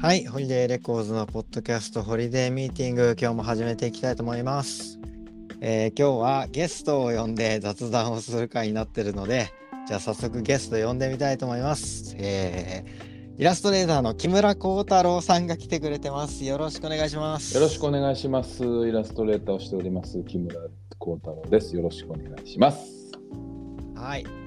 はい、ホリデーレコーズのポッドキャストホリデーミーティング、今日も始めていきたいと思います。えー今日はゲストを呼んで雑談をする会になってるので、じゃあ早速ゲスト呼んでみたいと思います。えーイラストレーターの木村耕太郎さんが来てくれてます。よろしくお願いします。よろしくお願いします。イラストレーターをしております木村耕太郎です。よろしくお願いします。はい。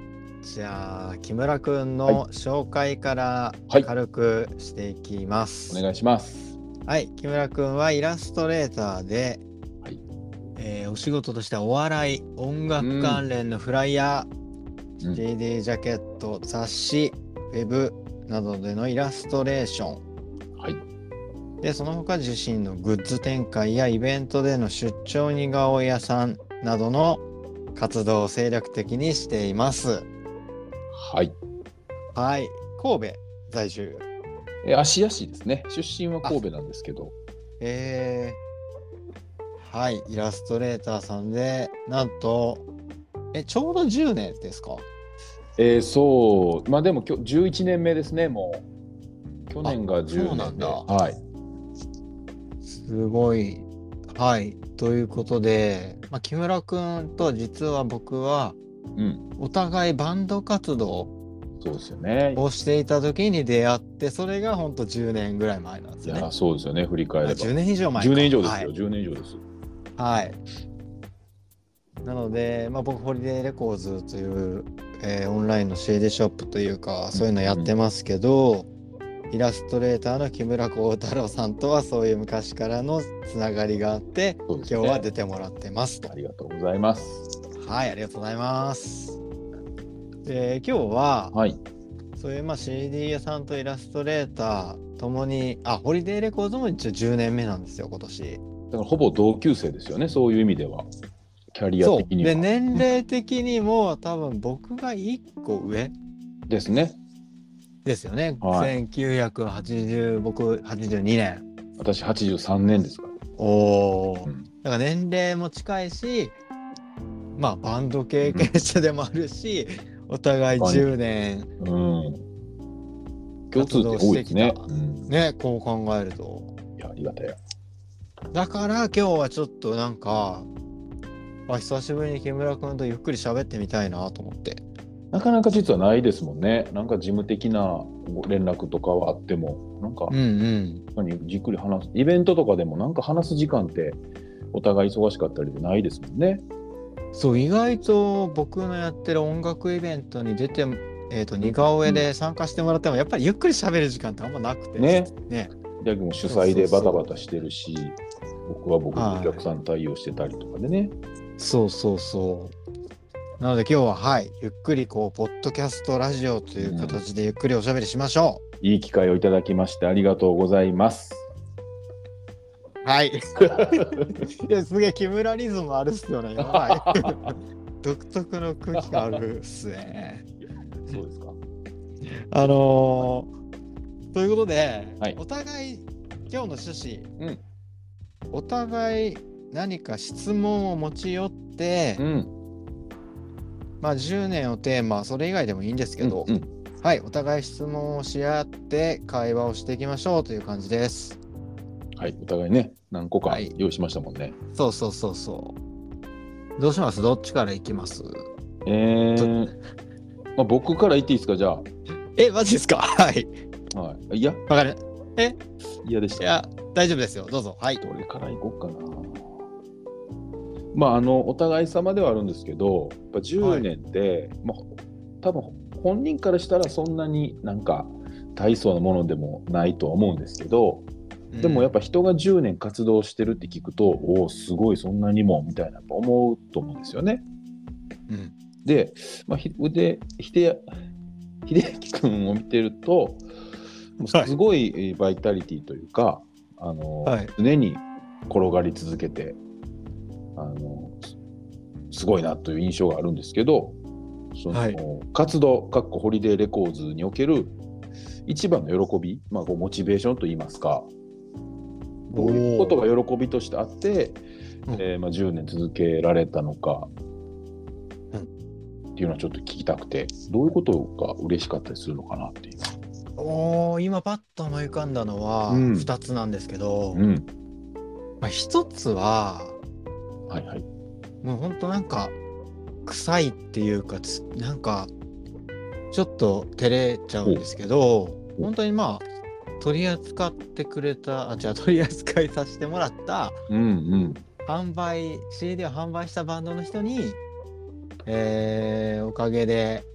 じゃあ木村くんはの紹介からはい軽くしていきます。お願いします。はい、木村くんはイラストレーターで、はいえーお仕事としてはお笑い、音楽関連のフライヤー、うん JD ジャケット、雑誌、ウェブなどでのイラストレーション、はい。でその他自身のグッズ展開やイベントでの出張似顔絵屋さんなどの活動を精力的にしています。はい。はい、神戸在住。え芦屋市ですね。出身は神戸なんですけど、えー、はい、イラストレーターさんで、なんと、え、ちょうど10年ですか？えーそう、まあでも今日11年目ですね、もう。去年がそう10年で。なんだはい。すごい。はい、ということで、まあ、木村くんと実は僕は、うん。お互いバンド活動そうですよね。をしていた時に出会って、それが本当10年ぐらい前なんですよねいや、。そうですよね。振り返れば。10年以上前か。10年以上ですよ。はい10年以上です。はい。なので、まあ、僕、ホリデーレコーズという、えーオンラインの CD ショップというか、そういうのやってますけど、イラストレーターの木村耕太郎さんとはそういう昔からのつながりがあって、ね今日は出てもらってますと。ありがとうございます。はい、ありがとうございます。で、今日は、はい。そういうまあ CD 屋さんとイラストレーターともに、あ、ホリデーレコーズも一応10年目なんですよ、今年。だからほぼ同級生ですよね。そういう意味では。キャリア的には。で年齢的にも多分僕が1個上ですね。ですよね、は1980僕82年私83年ですから。おお、うんだから年齢も近いしまあバンド経験者でもあるし、お互い10年うん。共通点多いですね。ねこう考えるといや、ありがたい。だから今日はちょっとなんかあ久しぶりに木村君とゆっくり喋ってみたいなと思ってなかなか実はないですもんね。なんか事務的な連絡とかはあっても、なんかうんうん何じっくり話す。イベントとかでもなんか話す時間ってお互い忙しかったりでないですもんね。そう意外と僕のやってる音楽イベントに出て、えー、と似顔絵で参加してもらってもやっぱりゆっくり喋る時間ってあんまなくてね。ね。逆も主催でバタバタしてるし、僕は僕はい。のお客さん対応してたりとかでね。そうそうそう。なので今日ははいゆっくりこうポッドキャストラジオという形でゆっくりおしゃべりしましょいい機会をいただきましてありがとうございます。うはい。いやすげえ木村リズムあるっすよね。やばい。独特の空気があるっすね。そうですか。あのーということで、はい。お互い今日の趣旨、うん。お互い何か質問を持ち寄って、うん。まあ10年をテーマそれ以外でもいいんですけど、うんうん。はいお互い質問をし合って会話をしていきましょうという感じですはい、お互いね、何個かはい。用意しましたもんね。そうそうそうそう。どうします？どっちからいきます？えー、まあ、僕から言っていいですか、じゃえマジですか？はい。あ。はい、いや、わかる。嫌でした。いや大丈夫ですよ。どうぞ。はい。どれから行こうかな。まあ、あの、お互い様ではあるんですけど、やっぱ10年って、まあ、多分本人からしたらそんなになんか大層なものでもないとは思うんですけど、でもやっぱぱ人が10年活動してるって聞くと、おお、すごい、そんなにもみたいな思うと思うんですよね。うん。で、まあ、ひで秀秀明君を見てると、すごいえーバイタリティというか、あのはい。常に転がり続けてあのすすごいなという印象があるんですけど、そのはい。活動、かっこホリデーレコーズにおける一番の喜び、まあ、こうモチベーションといいますか、どういうことが喜びとしてあって、うんえーまあ、10年続けられたのか、うんっていうのはちょっと聞きたくて、どういうことが嬉しかったりするのかなっていう。おー今パッと思い浮かんだのはうん2つなんですけど、うん。まあ、1つははいはい。もうほんとなんか臭いっていうかつなんかちょっと照れちゃうんですけどお本当にまあ取り扱ってくれたあじゃあ取り扱いさせてもらったうんうん。販売 CD を販売したバンドの人に、えーおかげで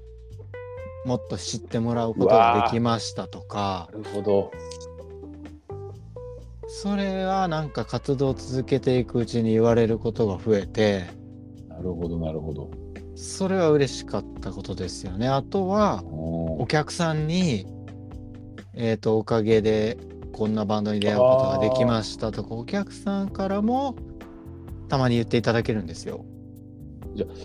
もっと知ってもらうことができましたとかなるほど。それはなんか活動を続けていくうちに言われることが増えてなるほど、なるほど。それは嬉しかったことですよね。あとはおお客さんに、えー、とおかげでこんなバンドに出会うことができましたとかお客さんからもたまに言っていただけるんですよ。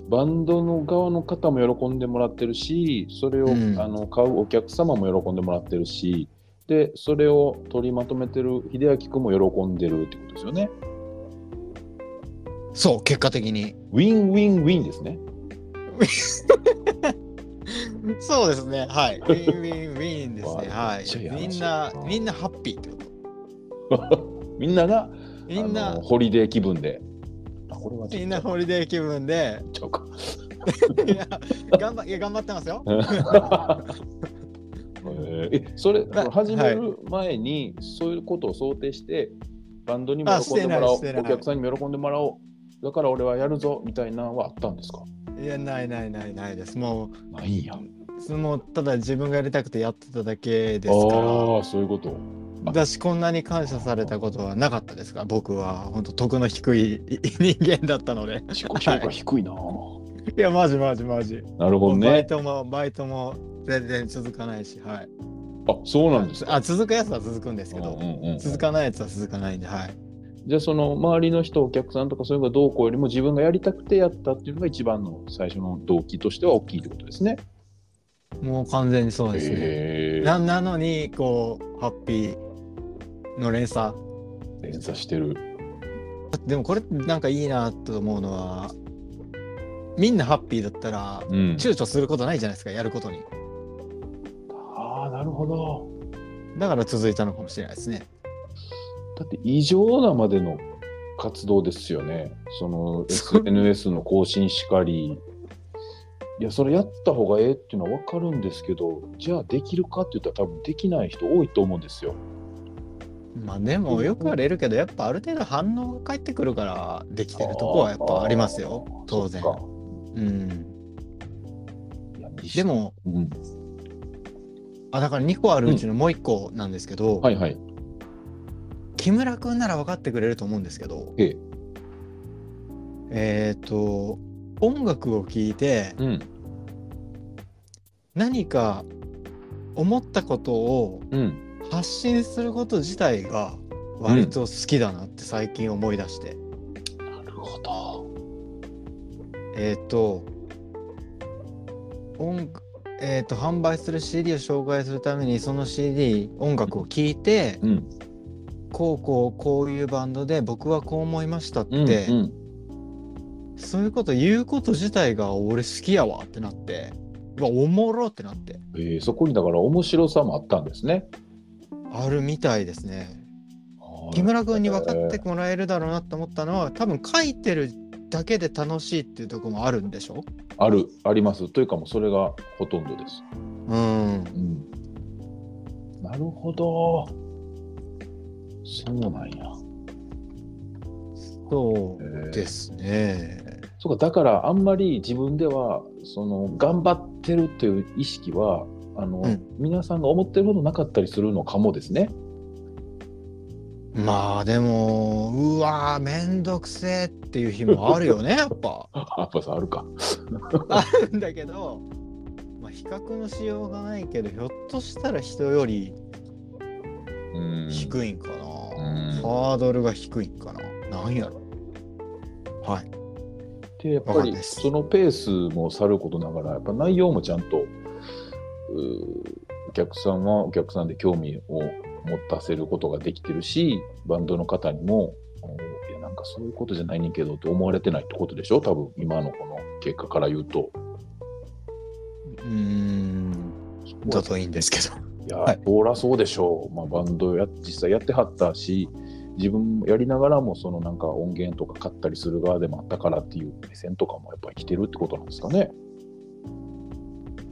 バンドの側の方も喜んでもらってるし、それを、うんあの買うお客様も喜んでもらってるし、で、それを取りまとめてる秀明君も喜んでるってことですよね。そう結果的に。ウィンウィンウィンですね。そうですね。はい。ウィンウィンウィンですね。はいみんなみんなハッピーってこと。みんながみんなホリデー気分で。みんなホリデー気分で。いや頑張いや頑張ってますよ。えそれだ始める前にそういうことを想定してバンドにもあ喜んでもらおうお客さんにも喜んでもらおうだから俺はやるぞみたいなのはあったんですか？いやないないないないです。もないんやうもうただ自分がやりたくてやってただけですから。ああそういうこと。だしこんなに感謝されたことはなかったですか？ら僕は。本当徳の低い人間だったので。自己評価低いな、い。やマジマジマジ、なるほどね。バイトもバイトも全然続かないしはい。あそうなんですかあ続くやつは続くんですけど、うんうんうん続かないやつは続かないんではい。じゃあその周りの人お客さんとかそういうのがどうこうよりも自分がやりたくてやったっていうのが一番の最初の動機としては大きいってことですね。もう完全にそうですね、ななのにこうハッピーの連鎖連鎖してる。でもこれなんかいいなと思うのはみんなハッピーだったらうん、躊躇することないじゃないですかやることにああなるほど。だから続いたのかもしれないですねだって異常なまでの活動ですよね。その SNS の更新しかり。いや、それやった方がええっていうのは分かるんですけど、じゃあできるかって言ったら多分できない人多いと思うんですよ。まあでもよく言われるけどやっぱある程度反応が返ってくるからできてるとこはやっぱありますよ。当然。うん。で、もうん、あだから2個あるうちのもう1個なんですけど、はいはい。木村君なら分かってくれると思うんですけどええ。えっ、と音楽を聴いてうん、何か思ったことをうん。発信すること自体が割と好きだなって最近思い出して、なるほど。えっ、と音えー、と販売する CD を紹介するためにその CD 音楽を聴いて、うん、こうこうこういうバンドで僕はこう思いましたって、うん、うん。そういうこと言うこと自体が俺好きやわってなってうわおもろってなってえーそこにだから面白さもあったんですね。あるみたいですね木村君に分かってもらえるだろうなって思ったのは多分書いてるだけで楽しいっていうところもあるんでしょ？ある、あります。というかもうそれがほとんどです。うんうん。なるほど。そうなんや。そうですねそうか、だからあんまり自分では、その、頑張ってるという意識は、あの、うん。皆さんが思ってるほどなかったりするのかもですね。まあでもうわーめんどくせえっていう日もあるよね やっぱ。やっぱさ、あるか。あるんだけど、まあ、比較のしようがないけどひょっとしたら人よりうん。低いんかな、うん。ハードルが低いんかな。なんやろ。はいでやっぱりそのペースもさることながらやっぱ内容もちゃんとお客さんはお客さんで興味を持たせることができてるしバンドの方にもおいやなんかそういうことじゃないねんけどって思われてないってことでしょ？多分今のこの結果から言うと。うーん。だといいんですけど。いや、はい。そらそうでしょう、まあ、バンドや実際やってはったし自分もやりながらもそのなんか音源とか買ったりする側でもあったからっていう目線とかもやっぱり来てるってことなんですかね。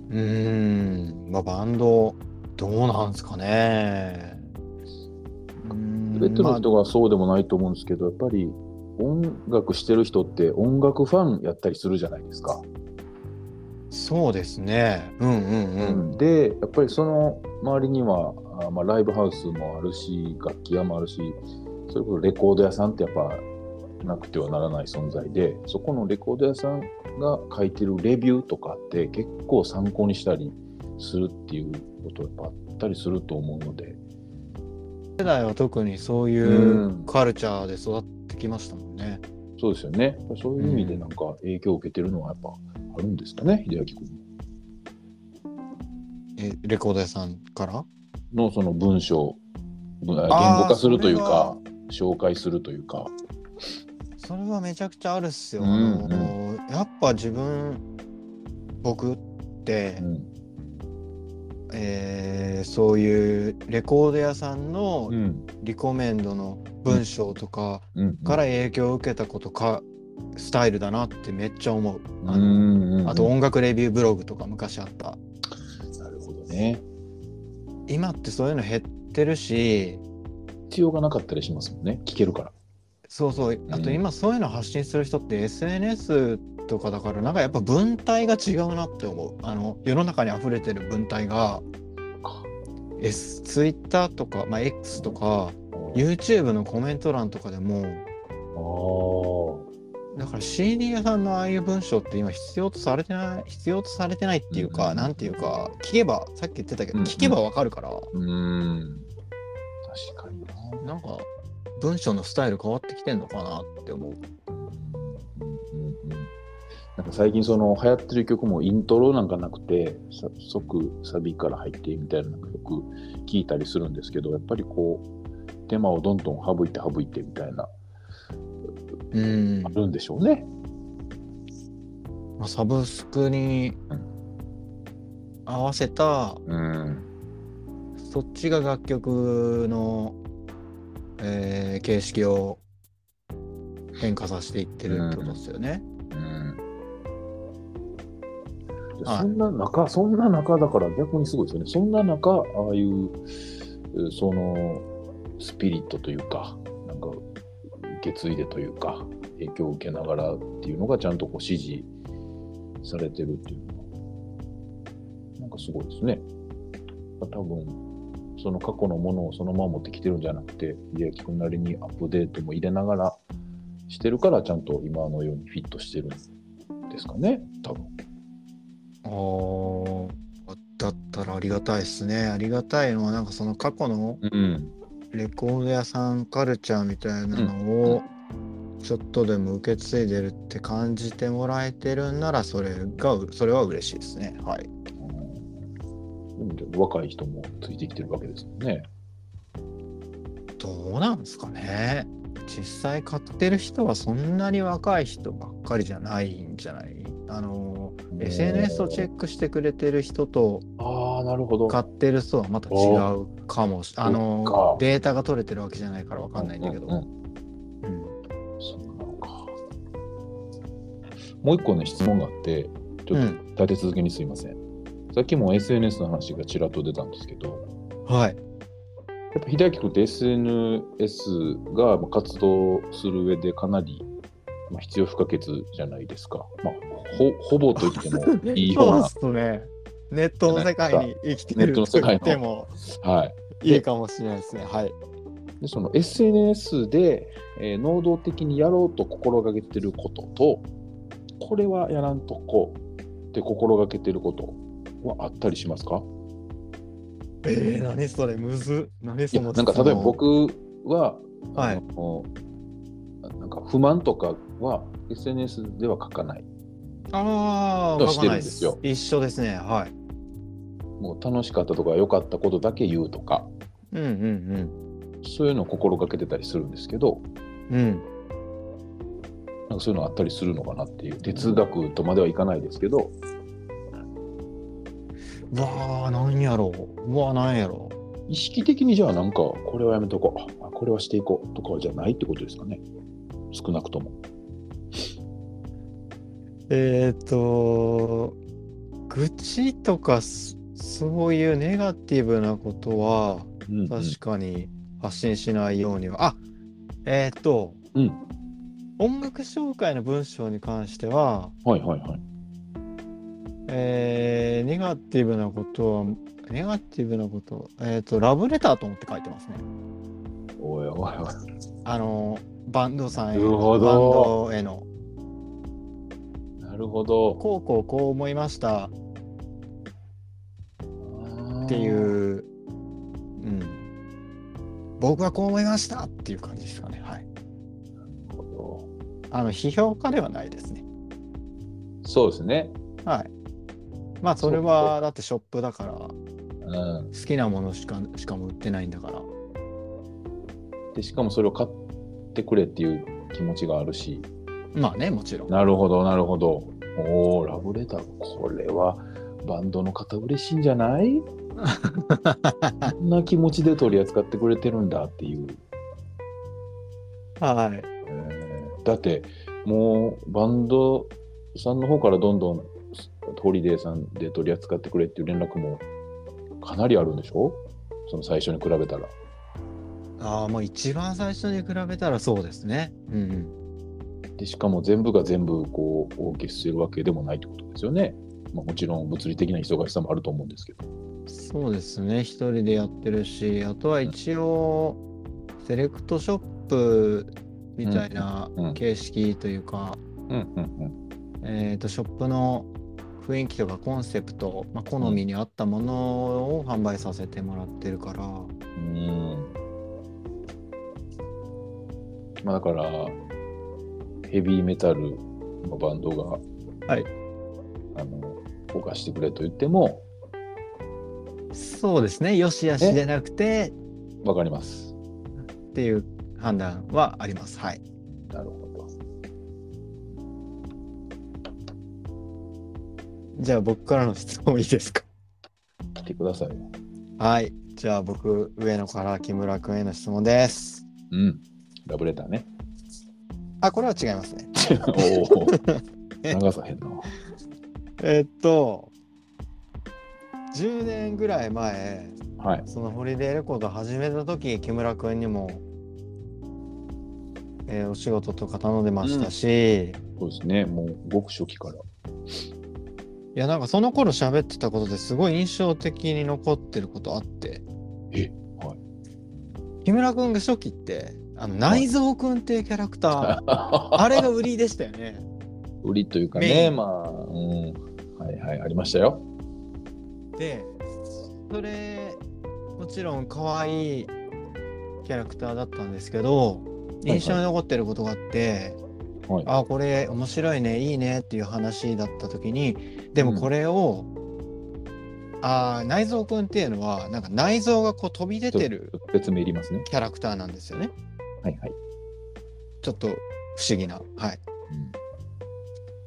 うーん、まあ、バンド、どうなんですかね。全てのまあ人がそうでもないと思うんですけど、やっぱり音楽してる人って音楽ファンやったりするじゃないですか。そうですね。うんうんうん。でやっぱりその周りにはあまあ、ライブハウスもあるし楽器屋もあるしそれこそレコード屋さんってやっぱなくてはならない存在でそこのレコード屋さんが書いてるレビューとかって結構参考にしたりするっていうことやっぱあったりすると思うので。世代は特にそういううん。カルチャーで育ってきましたもんね。そうですよね。そういう意味でなんか影響を受けてるのはやっぱあるんですかね秀明君。えレコード屋さんから？のその文章文言語化するというか。は紹介するというか。それはめちゃくちゃあるっすよ。うんあのやっぱ自分僕って、うんえーそういうレコード屋さんのうんリコメンドの文章とかうんから影響を受けたことかスタイルだなってめっちゃ思う。あうのんうんあと音楽レビューブログとか昔あった。なるほどね。今ってそういうの減ってるし必要がなかったりしますもんね。聞けるから。そうそうあとうん今そういうの発信する人って SNS とかだからなんかやっぱ文体が違うなって思うあの世の中に溢れてる文体が S Twitter とか、まあ、X とか YouTube のコメント欄とかでもあだから CD 屋さんのああいう文章って今必要とされてない必要とされてないっていうか、うんなんていうか聞けばさっき言ってたけど、うん聞けばわかるからあ。うん。確かにな。なんか文章のスタイル変わってきてんのかなって思う。なんか最近その流行ってる曲もイントロなんかなくてさ即サビから入ってみたいなのよく聞いたりするんですけどやっぱりこう手間をどんどん省いて省いてみたいなうんあるんでしょうね。まあ、サブスクに合わせたうん。そっちが楽曲の、えー形式を変化させていってるってことですよね。うんではいそんな中、そんな中だから逆にすごいですよね。そんな中、ああいう、えその、スピリットというか、なんか、受け継いでというか、影響を受けながらっていうのがちゃんとこう支持されてるっていうのは、なんかすごいですね。多分、その過去のものをそのまま持ってきてるんじゃなくて、秀明君なりにアップデートも入れながらしてるから、ちゃんと今のようにフィットしてるんですかね、多分。あーだったらありがたいですね。ありがたいのはなんかその過去のうん。レコード屋さんカルチャーみたいなのをちょっとでも受け継いでるって感じてもらえてるんならそれがそれは嬉しいですね。はい。若い人もついてきてるわけですよね。どうなんですかね。実際買ってる人はそんなに若い人ばっかりじゃないんじゃない？あの SNS をチェックしてくれてる人とああ、なるほど。買ってる人はまた違うかもしあのか。データが取れてるわけじゃないからわかんないんだけど、うんうんうん。そうなのか。もう一個ね、質問があって、ちょっうん。と立て続けにすいません。さっきも SNS の話がちらっと出たんですけど、はいやっぱ秀明君って SNS がまあ活動する上でかなりまあ必要不可欠じゃないですか。まあ、ほほぼと言っても いいようそうなっ。すねネットの世界に生きてネッるとトの世界の言ってもはい。いいかもしれないですねはいでその SNS で、えー能動的にやろうと心がけてることと、これはやらんとこって心がけてることはあったりしますか？えー、何それむず何いそのやなんか例えば僕は、はい。なんか不満とかは SNS では書かない。ああとしてるんですよ。一緒ですね。はい。もう楽しかったとか良かったことだけ言うとか、うんうんそういうのを心がけてたりするんですけど、うんうん。なんかそういうのあったりするのかなっていう、哲学とまではいかないですけど、うわあ、なんやろう。うわあ、なんやろう。意識的にじゃあなんかこれはやめとこう。あこれはしていこう。とかじゃないってことですかね。少なくとも。えっ、と、愚痴とかそそういうネガティブなことはうんうん。確かに発信しないようには。あえっ、と、うん。音楽紹介の文章に関しては、はいはいはいえーネガティブなことは、ネガティブなこと、えっ、と、ラブレターと思って書いてますね。おいおいおいあの、バンドさんへなるほどバンドへの。なるほどこうこうこう思いましたっていなるう、うん。僕はこう思いましたっていう感じですかね。はい。ほあの、批評家ではないですね。どそうですねはい。まあ、それは、だってショップだから、好うん。きなものしか、しかも売ってないんだから。でしかもそれを買ってくれっていう気持ちがあるし。まあね、もちろん。なるほどなるほど。おおラブレター。これはバンドの方嬉しいんじゃない？こんな気持ちで取り扱ってくれてるんだっていう、はい。えーだってもうバンドさんの方からどんどんホリデーさんで取り扱ってくれっていう連絡もかなりあるんでしょ？その最初に比べたら。ああ、もう一番最初に比べたらそうですね。うんうん。でしかも全部が全部こうお受けするわけでもないってことですよね。まあ、もちろん物理的な忙しさもあると思うんですけど。そうですね。一人でやってるし、あとは一応、セレクトショップみたいな形式というか、うんうんえっ、と、ショップの雰囲気とかコンセプト、まあ、好みに合ったものを販売させてもらってるから、うん。うんまあだから、ヘビーメタルのバンドが、はい。あの、動かしてくれと言っても、そうですね。よしあしでなくてわかります。っていう判断はあります。はい。なるほじゃあ僕からの質問いいですか？来てくださいよ。はい。じゃあ僕、上野から木村君への質問です。うん。ラブレターね。あ、これは違いますね。おお。長さへんな。えっと、10年ぐらい前、はい。そのホリデーレコード始めた時、木村君にも、えーお仕事とか頼んでましたし、そうですね。もう、ごく初期から。いや、なんかその頃喋ってたことですごい印象的に残ってることあって、えはい。木村君が初期って、あの内蔵君っていうキャラクター、あれが売りでしたよね。売りというかね、ンまあ、うん。はいはい、ありましたよ。でそれもちろん可愛いキャラクターだったんですけどい印象に残ってることがあって、はい。あこれ面白いねいいねっていう話だった時にでもこれを、あ内蔵くんっていうのはなんか内臓がこう飛び出てる説明いりますね。キャラクターなんですよね。はいはい。ちょっと不思議なはい。うん。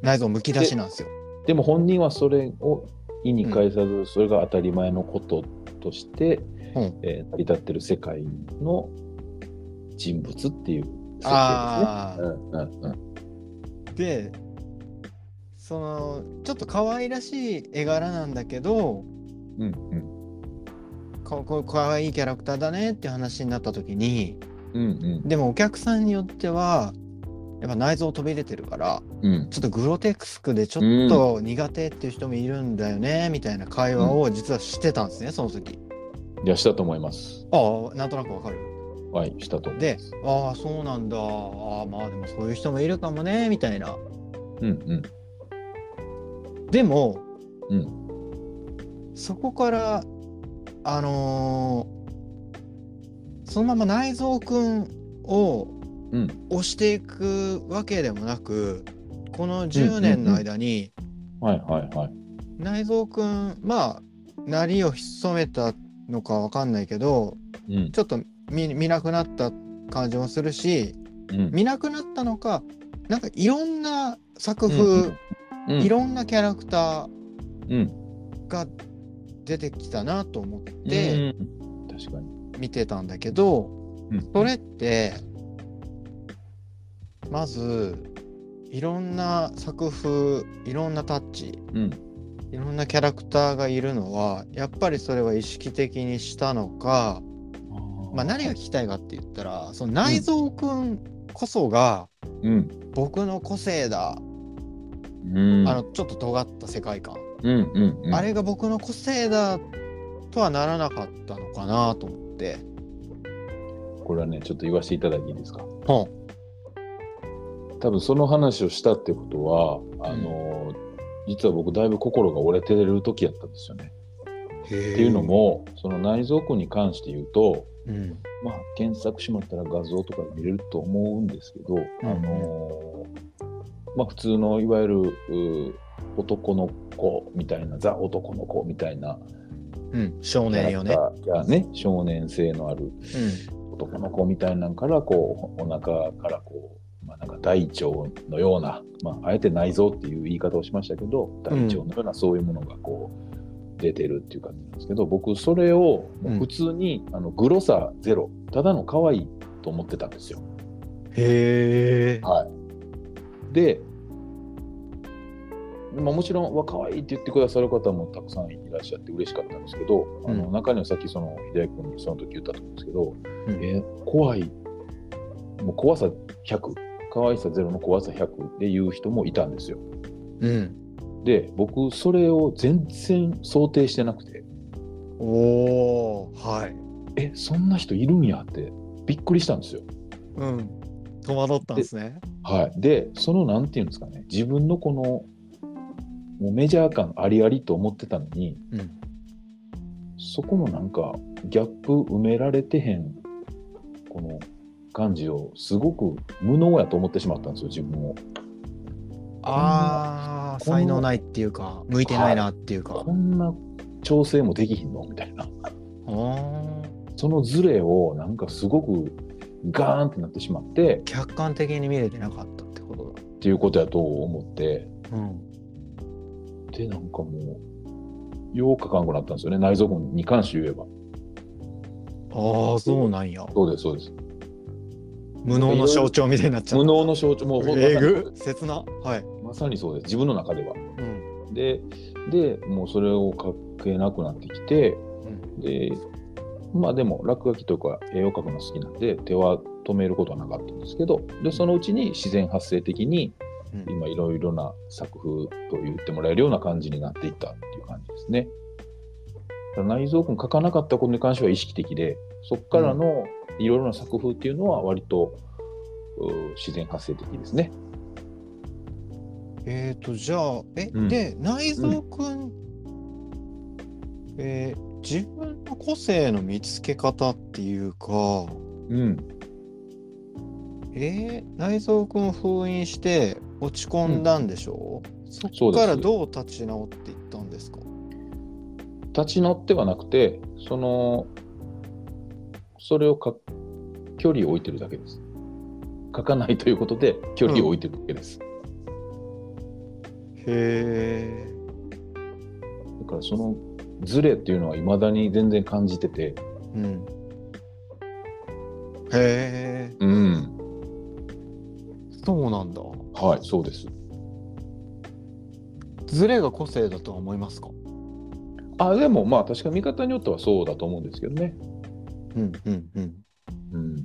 内臓むき出しなんですよ。でも本人はそれを意に介さず、それが当たり前のこととして、うん。えー成り立ってる世界の人物っていう設定ですね。うんうんうん。でそのちょっと可愛らしい絵柄なんだけどうんうん。かこ可愛いキャラクターだねって話になった時にうんでもお客さんによってはやっぱ内臓飛び出てるからうん。うんちょっとグロテスクでちょっと苦手っていう人もいるんだよねみたいな会話を実はしてたんですね、その時。いや、したと思います。ああなんとなくわかる。はい、したとで。ああそうなんだ。ああまあでもそういう人もいるかもねみたいな。うんうんでもうん。そこからあのーそのまま内蔵くんをうん。押していくわけでもなくこの10年の間にはいはいはい。内蔵くんまあなりを潜めたのかわかんないけどうん。ちょっと見見なくなった感じもするしうん。見なくなったのかなんかいろんな作風、うんうんいろんなキャラクタうんーが出てきたなと思ってうん確かに。見てたんだけど、うんそれってまずいろんな作風いろんなタッチうん。いろんなキャラクターがいるのはやっぱりそれは意識的にしたのか、まあ、何が聞きたいかって言ったらその内蔵くんこそがうん。僕の個性だ、うん。あのちょっと尖った世界観、うんうんうん。あれが僕の個性だとはならなかったのかなと思って。これはね、ちょっと言わせていただいていいですか？ほ多分その話をしたってことは、あの、実は僕だいぶ心が折れてる時やったんですよね。っっていうの、も、その内蔵君に関して言うと、うんまあ、検索しまったら画像とかで見れると思うんですけど、あのまあ、普通のいわゆるう男の子みたいなザ男の子みたいなうん、少年よね。ね少年性のあるうん。男の子みたいなんからこうお腹からこう、まあ、なんか大腸のような、まあ、あえて内臓っていう言い方をしましたけど大腸のようなそういうものがこう出てるっていう感じなんですけど僕それを普通に、あのグロさゼロただの可愛いと思ってたんですよ。へえ。はい、で、まあ、もちろん「わ可愛いって言ってくださる方もたくさんいらっしゃって嬉しかったんですけど、あのうん中にはさっきその秀明君にその時言ったと思うんですけど、うんえー怖いもう怖さ100可愛さゼロの怖さ100で言う人もいたんですよ。うん。で僕それを全然想定してなくておお、はい。えそんな人いるんやってびっくりしたんですよ。うん。戸惑ったんですね。はい、でそのなんていうんですかね自分のこのもうメジャー感ありありと思ってたのにうん。そこのなんかギャップ埋められてへんこの感じをすごく無能やと思ってしまったんですよ自分を。ああ、才能ないっていうか、向いてないなっていうか。こんな調整もできひんのみたいな。そのズレをなんかすごくガーンってなってしまって客観的に見れてなかったってことだ。っていうことやと思ってうん。でなんかもうようかかんくなったんですよね内臓君に関して言えば。ああ、そうなんや。そうですそうです。無能の象徴みたいになっちゃった。無能の象徴もうほんまえぐ切な。はい。まさにそうです自分の中では。うん。ででもうそれを書けなくなってきてうん。でまあでも落書きとか絵を描くの好きなんで手は止めることはなかったんですけどでそのうちに自然発生的にうん。今いろいろな作風と言ってもらえるような感じになっていったっていう感じですね。内蔵君書かなかったことに関しては意識的でそこからのいろいろな作風っていうのは割と、う自然発生的ですね。えっ、ー、とじゃあえ、うん。で内蔵くん、えー自分の個性の見つけ方っていうかうん、えー、内蔵くんを封印して落ち込んだんでしょ、そそうですっからどう立ち直っていったんですか？立ち直ってはなくてそのそれをか距離を置いてるだけです。書かないということで距離を置いてるだけです。へえだからそのズレっていうのはいまだに全然感じてて、うん。へえ。うん、そうなんだ。はい、そうです。ズレが個性だとは思いますか？あでもまあ確か見方によってはそうだと思うんですけどね。うんうんうん。うん、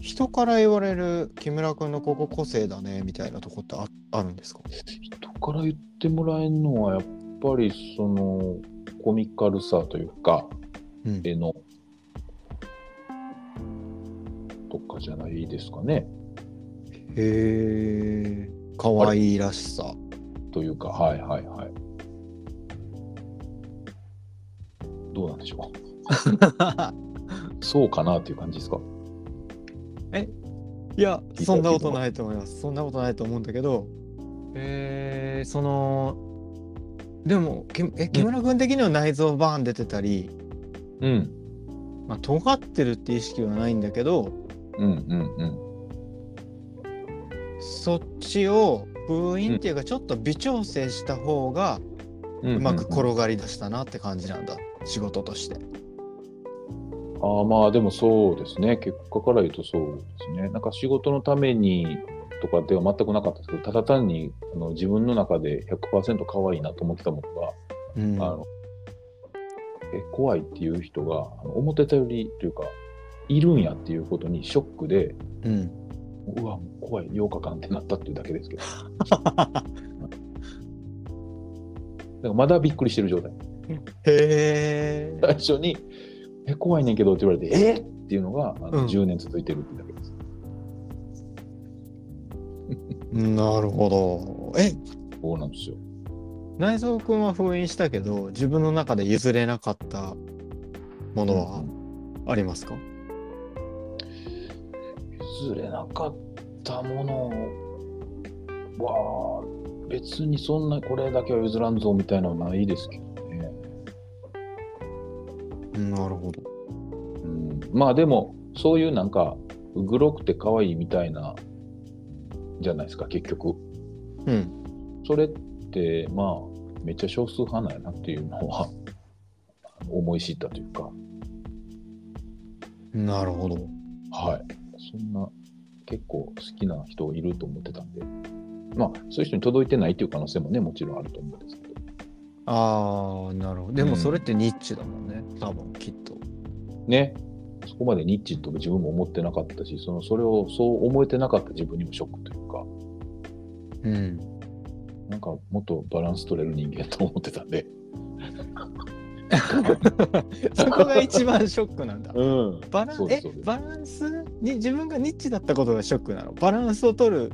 人から言われる木村君のここ個性だねみたいなとこってああるんですか？人から言ってもらえるのはやっぱりそのコミカルさというかうん絵のとかじゃないですかね。へえ可愛いらしさというかはいはいはい。どうなんでしょう。そうかなっていう感じですか？いやいたそんなことないと思いますそんなことないと思うんだけどえー、そのでもきえ木村君的には内臓バーン出てたり、うん。まあ尖ってるって意識はないんだけどうんうんうん。そっちを封印っていうかちょっと微調整した方がうまく転がり出したなって感じなんだ、仕事として。ああまあでもそうですね。結果から言うとそうですね。なんか仕事のためにとかでは全くなかったですけどただ単にあの自分の中で100%可愛いなと思ってたものが、うん。あのえ怖いっていう人が思ってたよりというかいるんやっていうことにショックでうん、うわ怖い8日間ってなったっていうだけですけど。だからまだびっくりしてる状態。へえ。最初に「え怖いねんけど」って言われて「え？っ!」っていうのがあの、うん。10年続いてるってだけなるほど。え、そうなんですよ。内蔵君は封印したけど、自分の中で譲れなかったものはありますか、譲れなかったものは別にそんなこれだけは譲らんぞみたいなのはないですけどね、なるほど。うん、まあでもそういうなんかグロくて可愛いみたいなじゃないですか結局うん。それってまあめっちゃ少数派なんやなっていうのは 思い知ったというかなるほど。はいそんな結構好きな人いると思ってたんでまあそういう人に届いてないっていう可能性もねもちろんあると思うんですけどああ、なるほど。でうんもそれってニッチだもんね。多分、きっと。ねそこまでニッチと自分も思ってなかったしそのそれをそう思えてなかった自分にもショックというん。なんかもっとバランス取れる人間と思ってたんで そこが一番ショックなんだ。うんバランえバランスに自分がニッチだったことがショックなの？バランスを取る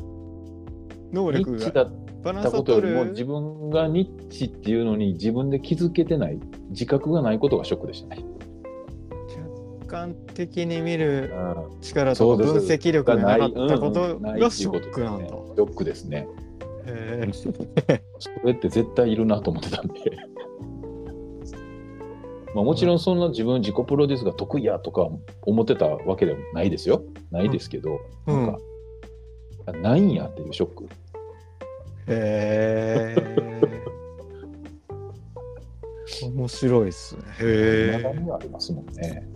能ニ力がッチだっバランたことよスを取るりも自分がニッチっていうのに自分で気づけてない自覚がないことがショックでしたね。客観的に見るうん力と分析力がなかったことがショックなんだ。ですねショックですね。へーそれって絶対いるなと思ってたんで。まあもちろんそんな自分自己プロデュースが得意やとか思ってたわけでもないですよ。ないですけど、うんなんか、あないんやっていうショック。へえ。面白いっすね。へえ。ありますもんね。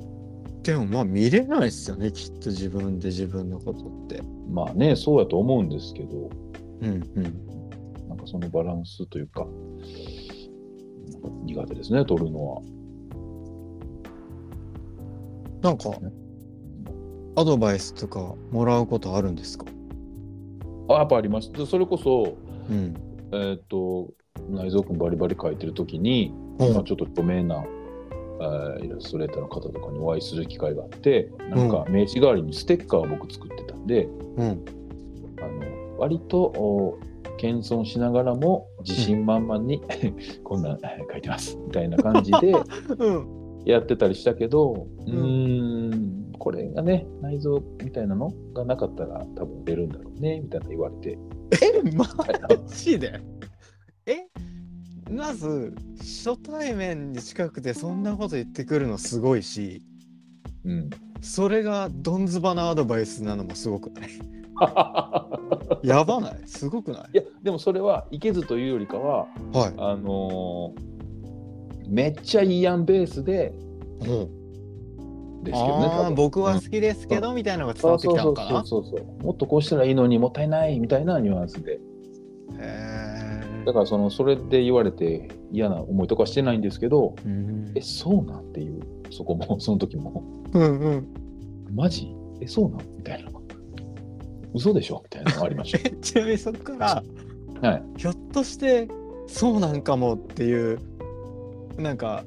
でもまあ見れないっすよね、きっと自分で自分のことって。まあね、そうやと思うんですけど、うんうん。なんかそのバランスというか、苦手ですね、取るのは。なんか、アドバイスとかもらうことあるんですか？あ、やっぱあります。でそれこそ、うん。えーっと、内蔵君バリバリ書いてるときに、うんまあ、ちょっと著名な、えーイラストレーターの方とかにお会いする機会があって、なんか名刺代わりにステッカーを僕作ってたんで、うん。あの割とお謙遜しながらも自信満々に、こんなんえー書いてますみたいな感じでうん。やってたりしたけど、ううんーん、これがね、内臓みたいなのがなかったら多分出るんだろうね、みたいな言われて。え、マジで？えまず、初対面に近くてそんなこと言ってくるのすごいし、うん。それがドンズバなアドバイスなのもすごくない？やばない？すごくない？いや、でもそれはいけずというよりかは、はい。あのーめっちゃいいやんベースでうん、ですけどね、僕は好きですけど、みたいなのが伝わってきたのかな？そうそうそうそうもっとこうしたらいいのにもったいないみたいなニュアンスで。へだからそのそれで言われて嫌な思いとかしてないんですけど、え。うんえ、そうなんっていう、そこも、その時も、うんうん。マジ？え、そうなん？みたいな。嘘でしょ？みたいなのがありましえ ちなみにそこから、た。はい。ひょっとしてそうなんかもっていうなんか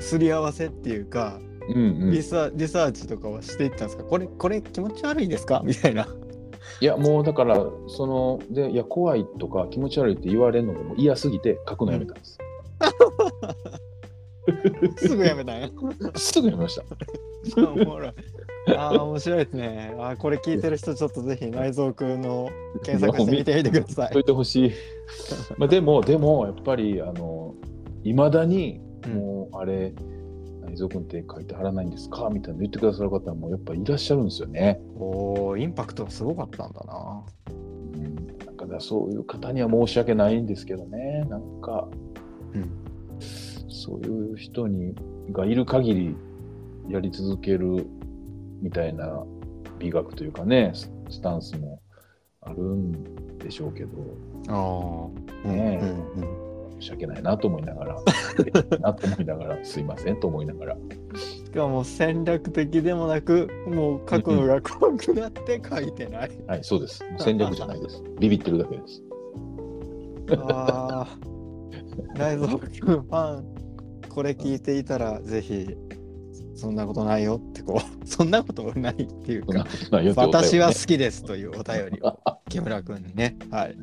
すり合わせっていうか、うんうん。いリサリサーチとかはしていったんですか？これこれ気持ち悪いですか？みたいな。や、もうだから、その、で、いや、怖いとか気持ち悪いって言われるのがもう嫌すぎて書くのやめたんです。すぐやめたんや。すぐやめました。あー面白いですね。あーこれ聞いてる人ちょっとぜひ内蔵君の検索してみてみてくださいとい。てほしい。まあ、でも、でも、やっぱり、あの、いまだに、もう、あれ、内蔵君って書いてはらないんですか？みたいなの言ってくださる方もやっぱいらっしゃるんですよね。おおインパクトすごかったんだな。うん、なんかだそういう方には申し訳ないんですけどね。なんか、うそういう人にがいる限りやり続けるみたいな美学というかねススタンスもあるんでしょうけどああ。ねうんうん申し訳ないなと思いながらなと思いながら すいませんと思いながらしかも戦略的でもなく、もう書くのが怖くなって書いてない。はいそうです戦略じゃないです ビビってるだけですああ。内蔵君ファン、これ聞いていたら、ぜひ、そんなことないよってこう、そんなことないっていうか、ね私は好きですというお便りを木村君にね。はい。